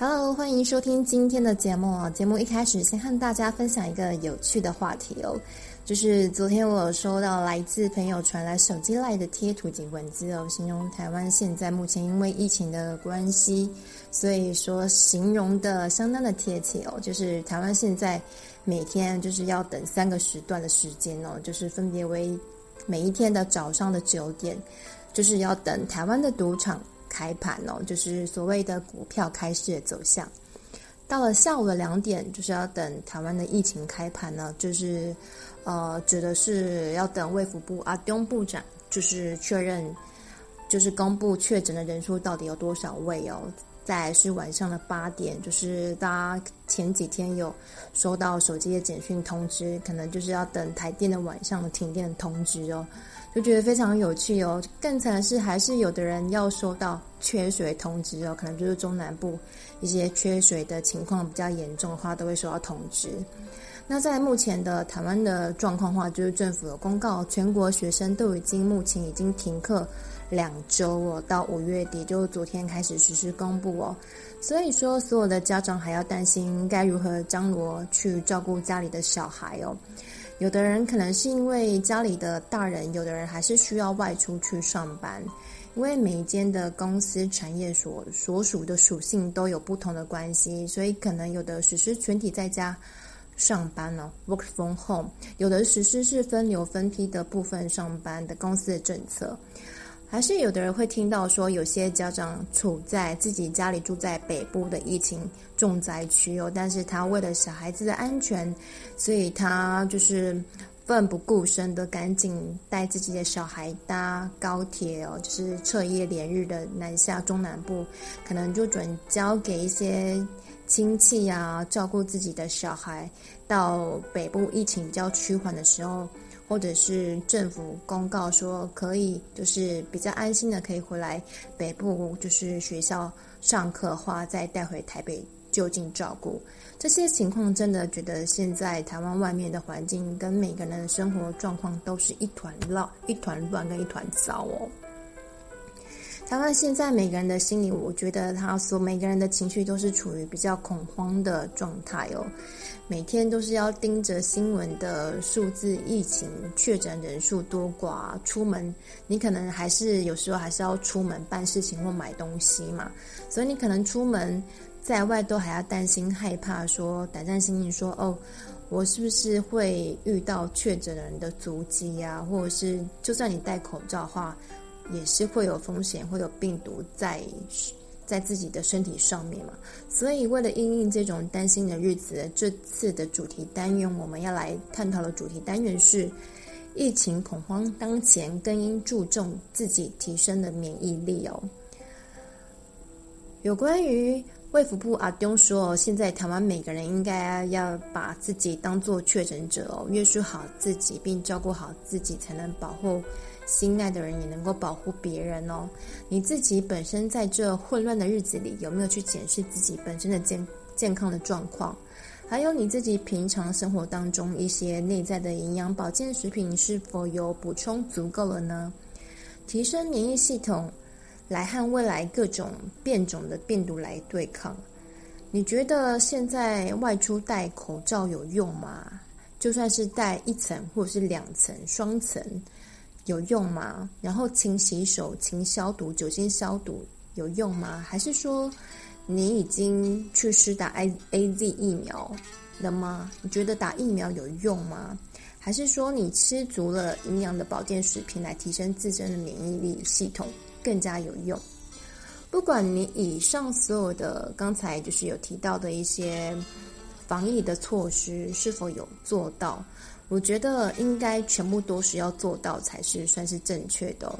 Hello，欢迎收听今天的节目啊！节目一开始先和大家分享一个有趣的话题哦，就是昨天我有收到来自朋友传来手机来的贴图及文字哦，形容台湾现在目前因为疫情的关系，所以说形容的相当的贴切哦，就是台湾现在每天就是要等三个时段的时间哦，就是分别为每一天的早上的九点，就是要等台湾的赌场。开盘哦，就是所谓的股票开市的走向。到了下午的两点，就是要等台湾的疫情开盘呢，就是呃，指的是要等卫福部阿中部长就是确认，就是公布确诊的人数到底有多少位哦。再来是晚上的八点，就是大家前几天有收到手机的简讯通知，可能就是要等台电的晚上的停电通知哦。就觉得非常有趣哦，更惨的是还是有的人要收到缺水通知哦，可能就是中南部一些缺水的情况比较严重的话，都会收到通知。那在目前的台湾的状况的话，就是政府有公告，全国学生都已经目前已经停课两周哦，到五月底就昨天开始实施公布哦。所以说，所有的家长还要担心该如何张罗去照顾家里的小孩哦。有的人可能是因为家里的大人，有的人还是需要外出去上班，因为每一间的公司产业所所属的属性都有不同的关系，所以可能有的实施全体在家上班呢，work from home，有的实施是分流分批的部分上班的公司的政策。还是有的人会听到说，有些家长处在自己家里住在北部的疫情重灾区哦，但是他为了小孩子的安全，所以他就是奋不顾身的赶紧带自己的小孩搭高铁哦，就是彻夜连日的南下中南部，可能就转交给一些亲戚啊，照顾自己的小孩，到北部疫情比较趋缓的时候。或者是政府公告说可以，就是比较安心的可以回来北部，就是学校上课的话，再带回台北就近照顾。这些情况真的觉得现在台湾外面的环境跟每个人的生活状况都是一团乱、一团乱跟一团糟哦。当然现在每个人的心里，我觉得他所每个人的情绪都是处于比较恐慌的状态哦。每天都是要盯着新闻的数字、疫情确诊人数多寡，出门你可能还是有时候还是要出门办事情或买东西嘛，所以你可能出门在外都还要担心、害怕说，说胆战心惊，说哦，我是不是会遇到确诊人的足迹呀？或者是就算你戴口罩的话。也是会有风险，会有病毒在在自己的身体上面嘛，所以为了应应这种担心的日子，这次的主题单元我们要来探讨的主题单元是疫情恐慌当前，更应注重自己提升的免疫力哦。有关于卫福部阿东说，现在台湾每个人应该要把自己当作确诊者哦，约束好自己，并照顾好自己，才能保护。心爱的人也能够保护别人哦。你自己本身在这混乱的日子里，有没有去检视自己本身的健健康的状况？还有你自己平常生活当中一些内在的营养保健食品是否有补充足够了呢？提升免疫系统，来和未来各种变种的病毒来对抗。你觉得现在外出戴口罩有用吗？就算是戴一层或者是两层、双层。有用吗？然后勤洗手、勤消毒、酒精消毒有用吗？还是说你已经去施打 A A Z 疫苗了吗？你觉得打疫苗有用吗？还是说你吃足了营养的保健食品来提升自身的免疫力系统更加有用？不管你以上所有的刚才就是有提到的一些防疫的措施是否有做到？我觉得应该全部都是要做到才是算是正确的，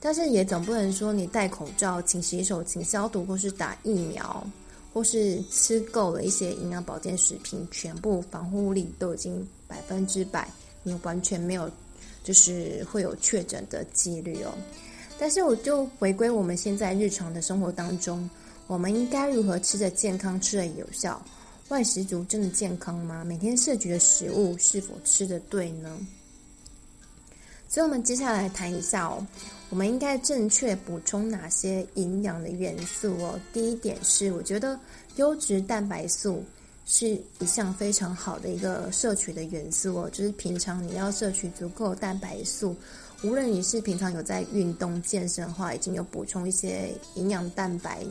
但是也总不能说你戴口罩、勤洗手、勤消毒，或是打疫苗，或是吃够了一些营养保健食品，全部防护力都已经百分之百，你完全没有就是会有确诊的几率哦。但是我就回归我们现在日常的生活当中，我们应该如何吃的健康、吃的有效？外食族真的健康吗？每天摄取的食物是否吃得对呢？所以，我们接下来谈一下哦，我们应该正确补充哪些营养的元素哦？第一点是，我觉得优质蛋白素是一项非常好的一个摄取的元素哦，就是平常你要摄取足够蛋白素。无论你是平常有在运动健身的话，已经有补充一些营养蛋白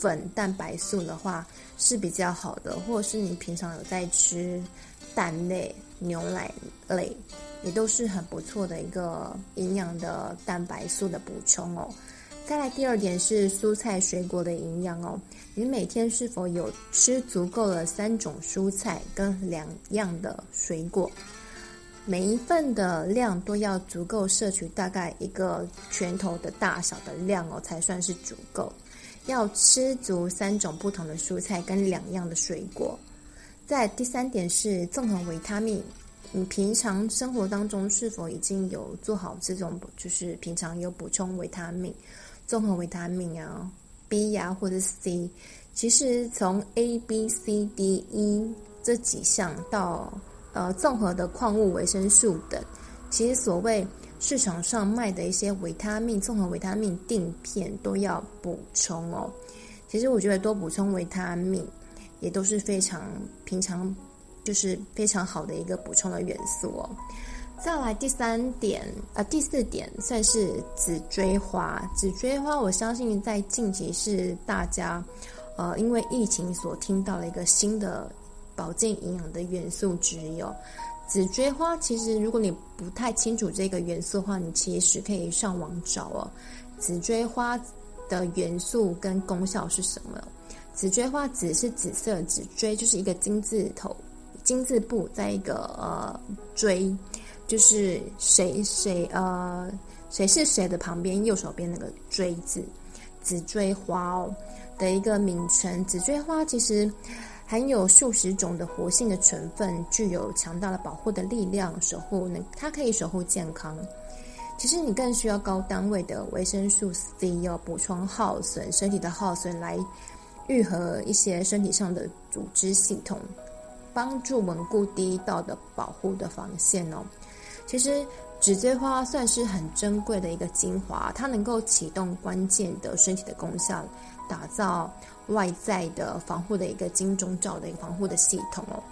粉、蛋白素的话是比较好的，或者是你平常有在吃蛋类、牛奶类，也都是很不错的一个营养的蛋白素的补充哦。再来第二点是蔬菜水果的营养哦，你每天是否有吃足够的三种蔬菜跟两样的水果？每一份的量都要足够摄取，大概一个拳头的大小的量哦，才算是足够。要吃足三种不同的蔬菜跟两样的水果。再第三点是综合维他命，你平常生活当中是否已经有做好这种，就是平常有补充维他命，综合维他命啊，B 呀、啊、或者 C，其实从 A、B、C、D、E 这几项到。呃，综合的矿物、维生素等，其实所谓市场上卖的一些维他命、综合维他命定片都要补充哦。其实我觉得多补充维他命，也都是非常平常，就是非常好的一个补充的元素哦。再来第三点，呃，第四点算是紫锥花。紫锥花，我相信在近期是大家，呃，因为疫情所听到的一个新的。保健营养的元素之一哦，紫锥花。其实，如果你不太清楚这个元素的话，你其实可以上网找哦。紫锥花的元素跟功效是什么？紫锥花，紫是紫色，紫锥就是一个金字头，金字部在一个呃锥，就是谁谁呃谁是谁的旁边右手边那个锥字，紫锥花哦的一个名称。紫锥花其实。含有数十种的活性的成分，具有强大的保护的力量，守护能，它可以守护健康。其实你更需要高单位的维生素 C，要补充耗损身体的耗损，来愈合一些身体上的组织系统，帮助稳固第一道的保护的防线哦。其实紫锥花算是很珍贵的一个精华，它能够启动关键的身体的功效，打造。外在的防护的一个金钟罩的一个防护的系统哦。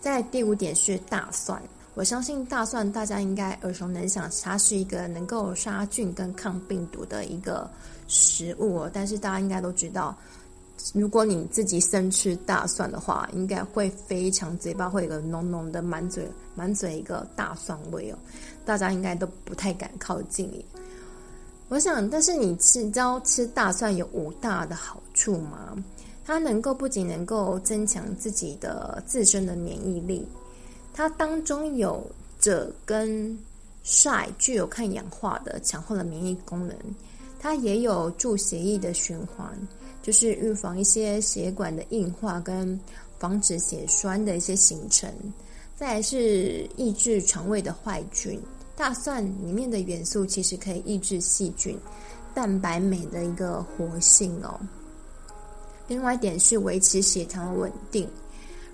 在第五点是大蒜，我相信大蒜大家应该耳熟能详，它是一个能够杀菌跟抗病毒的一个食物哦。但是大家应该都知道，如果你自己生吃大蒜的话，应该会非常嘴巴会有个浓浓的满嘴满嘴一个大蒜味哦，大家应该都不太敢靠近。我想，但是你吃，道吃大蒜有五大的好处吗？它能够不仅能够增强自己的自身的免疫力，它当中有着跟晒具有抗氧化的强化的免疫功能，它也有助血液的循环，就是预防一些血管的硬化跟防止血栓的一些形成，再来是抑制肠胃的坏菌。大蒜里面的元素其实可以抑制细菌、蛋白酶的一个活性哦。另外一点是维持血糖稳定。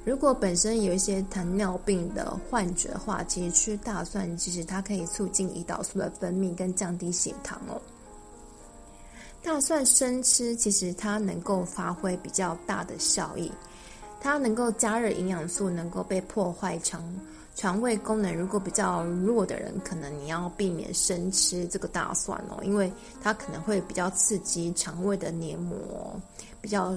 如果本身有一些糖尿病的患者的话，其实吃大蒜其实它可以促进胰岛素的分泌跟降低血糖哦。大蒜生吃其实它能够发挥比较大的效益，它能够加热营养素，能够被破坏成。肠胃功能如果比较弱的人，可能你要避免生吃这个大蒜哦，因为它可能会比较刺激肠胃的黏膜，比较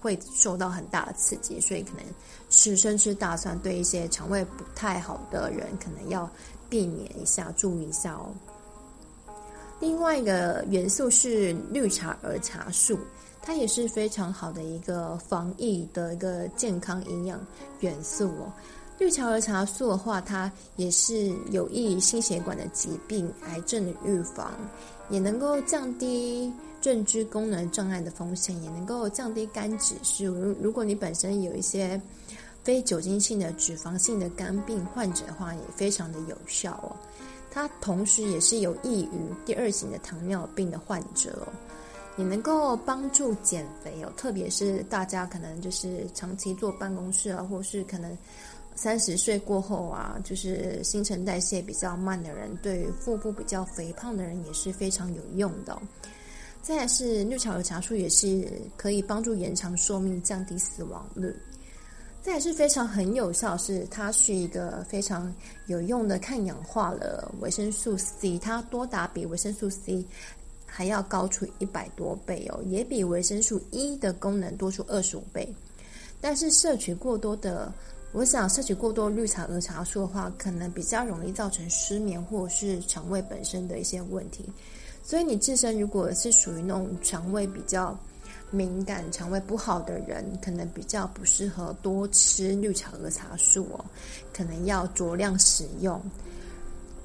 会受到很大的刺激，所以可能吃生吃大蒜对一些肠胃不太好的人，可能要避免一下，注意一下哦。另外一个元素是绿茶儿茶素，它也是非常好的一个防疫的一个健康营养元素哦。绿茶儿茶素的话，它也是有益于心血管的疾病、癌症的预防，也能够降低认知功能障碍的风险，也能够降低肝指数。如如果你本身有一些非酒精性的脂肪性的肝病患者的话，也非常的有效哦。它同时也是有益于第二型的糖尿病的患者哦，也能够帮助减肥哦。特别是大家可能就是长期坐办公室啊，或是可能。三十岁过后啊，就是新陈代谢比较慢的人，对于腹部比较肥胖的人也是非常有用的。再是绿茶的茶树，也是可以帮助延长寿命、降低死亡率。再来是非常很有效，是它是一个非常有用的抗氧化的维生素 C，它多达比维生素 C 还要高出一百多倍哦，也比维生素 E 的功能多出二十五倍。但是摄取过多的。我想摄取过多绿茶和茶素的话，可能比较容易造成失眠或者是肠胃本身的一些问题。所以你自身如果是属于那种肠胃比较敏感、肠胃不好的人，可能比较不适合多吃绿茶和茶素哦，可能要酌量使用。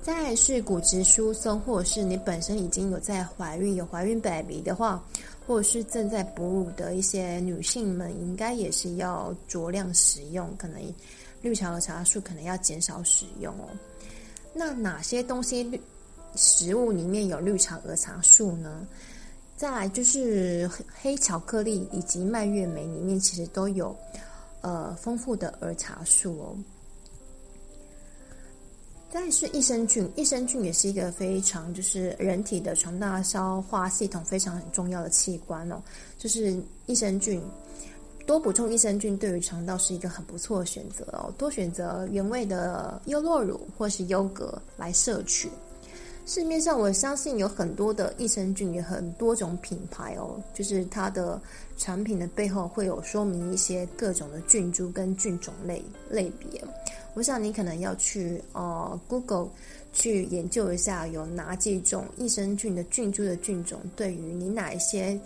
再来是骨质疏松，或者是你本身已经有在怀孕、有怀孕 baby 的话。或者是正在哺乳的一些女性们，应该也是要酌量使用，可能绿茶和茶素可能要减少使用哦。那哪些东西绿食物里面有绿茶和茶素呢？再来就是黑巧克力以及蔓越莓里面其实都有呃丰富的儿茶素哦。再是益生菌，益生菌也是一个非常就是人体的肠道消化系统非常很重要的器官哦。就是益生菌，多补充益生菌对于肠道是一个很不错的选择哦。多选择原味的优酪乳或是优格来摄取。市面上我相信有很多的益生菌，有很多种品牌哦。就是它的产品的背后会有说明一些各种的菌株跟菌种类类别。我想你可能要去呃 Google 去研究一下，有哪几种益生菌的菌株的菌种，对于你哪一些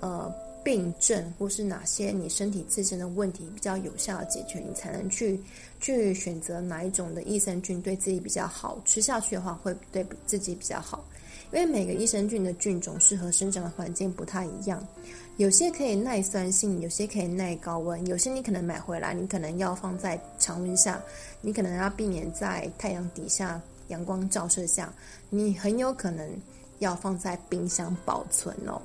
呃病症，或是哪些你身体自身的问题比较有效的解决，你才能去去选择哪一种的益生菌对自己比较好，吃下去的话会对自己比较好。因为每个益生菌的菌种适合生长的环境不太一样。有些可以耐酸性，有些可以耐高温，有些你可能买回来，你可能要放在常温下，你可能要避免在太阳底下阳光照射下，你很有可能要放在冰箱保存哦。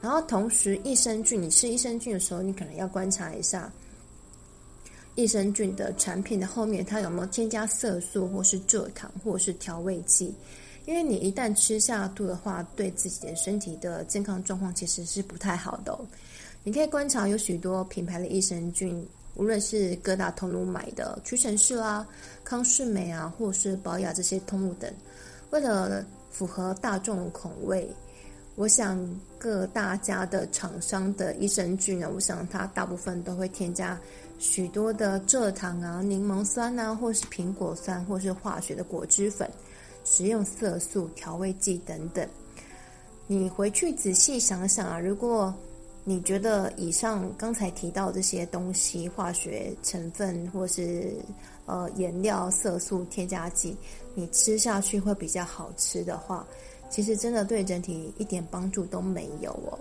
然后同时，益生菌，你吃益生菌的时候，你可能要观察一下益生菌的产品的后面，它有没有添加色素，或是蔗糖，或是调味剂。因为你一旦吃下肚的话，对自己的身体的健康状况其实是不太好的。你可以观察有许多品牌的益生菌，无论是各大通路买的屈臣氏啦、康是美啊，或是宝雅这些通路等，为了符合大众口味，我想各大家的厂商的益生菌呢，我想它大部分都会添加许多的蔗糖啊、柠檬酸啊，或是苹果酸，或是化学的果汁粉。食用色素、调味剂等等，你回去仔细想想啊，如果你觉得以上刚才提到这些东西，化学成分或是呃颜料、色素、添加剂，你吃下去会比较好吃的话，其实真的对人体一点帮助都没有哦。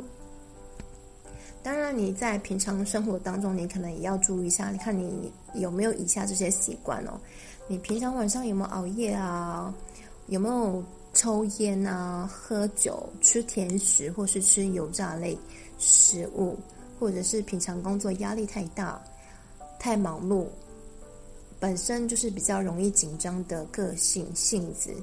当然，你在平常生活当中，你可能也要注意一下，你看你有没有以下这些习惯哦？你平常晚上有没有熬夜啊？有没有抽烟啊、喝酒、吃甜食，或是吃油炸类食物，或者是平常工作压力太大、太忙碌，本身就是比较容易紧张的个性性子，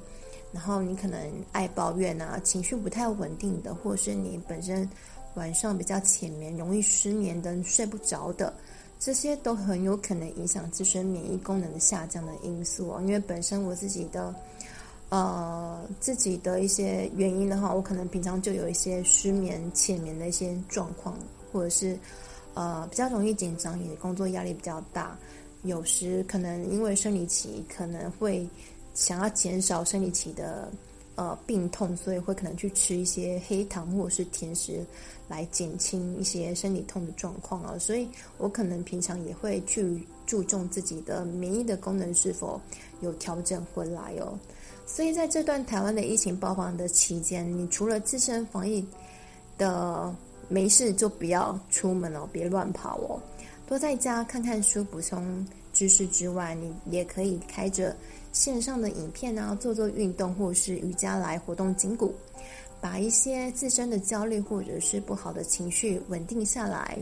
然后你可能爱抱怨啊，情绪不太稳定的，或是你本身晚上比较浅眠、容易失眠的、睡不着的，这些都很有可能影响自身免疫功能的下降的因素哦。因为本身我自己的。呃，自己的一些原因的话，我可能平常就有一些失眠、浅眠的一些状况，或者是呃比较容易紧张，也工作压力比较大。有时可能因为生理期，可能会想要减少生理期的呃病痛，所以会可能去吃一些黑糖或者是甜食来减轻一些生理痛的状况啊。所以我可能平常也会去注重自己的免疫的功能是否有调整回来哦。所以在这段台湾的疫情爆发的期间，你除了自身防疫的没事，就不要出门哦，别乱跑哦，多在家看看书，补充知识之外，你也可以开着线上的影片啊，做做运动或是瑜伽来活动筋骨，把一些自身的焦虑或者是不好的情绪稳定下来。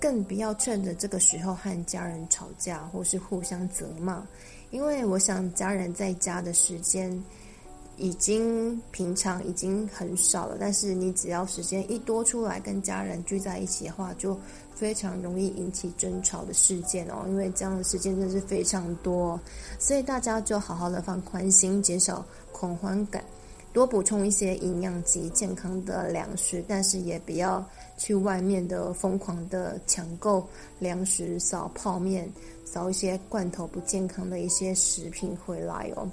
更不要趁着这个时候和家人吵架或是互相责骂，因为我想家人在家的时间已经平常已经很少了，但是你只要时间一多出来跟家人聚在一起的话，就非常容易引起争吵的事件哦。因为这样的事件真的是非常多，所以大家就好好的放宽心，减少恐慌感。多补充一些营养及健康的粮食，但是也不要去外面的疯狂的抢购粮食，扫泡面，扫一些罐头不健康的一些食品回来哦。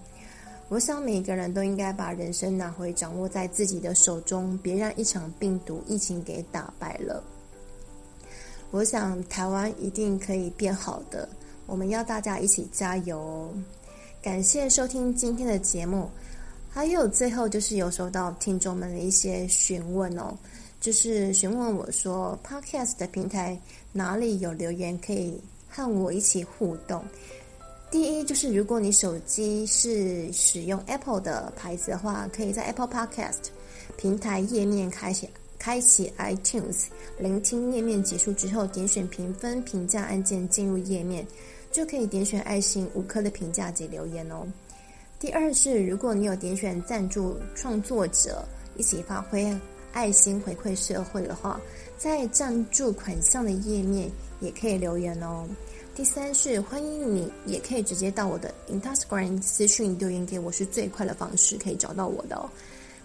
我想每个人都应该把人生拿回掌握在自己的手中，别让一场病毒疫情给打败了。我想台湾一定可以变好的，我们要大家一起加油哦。感谢收听今天的节目。还有最后就是有收到听众们的一些询问哦，就是询问我说，Podcast 的平台哪里有留言可以和我一起互动？第一就是如果你手机是使用 Apple 的牌子的话，可以在 Apple Podcast 平台页面开启开启 iTunes，聆听页面结束之后，点选评分评价按键进入页面，就可以点选爱心五颗的评价及留言哦。第二是，如果你有点选赞助创作者一起发挥爱心回馈社会的话，在赞助款项的页面也可以留言哦。第三是，欢迎你也可以直接到我的 Instagram 私讯留言给我，是最快的方式可以找到我的哦。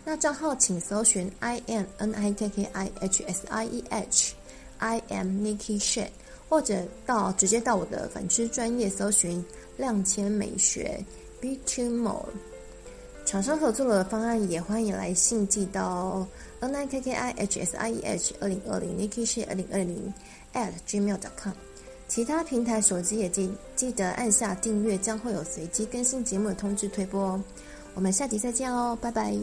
那账号请搜寻 i n n i k k i h s i e h I am Nicky Shet，或者到直接到我的粉丝专页搜寻亮谦美学。Be too more，厂商合作的方案也欢迎来信寄到 n n i k k i h s i e h 二零二零 nikishi 二零二零 at gmail.com。其他平台手机也记记得按下订阅，将会有随机更新节目的通知推播哦。我们下集再见哦，拜拜。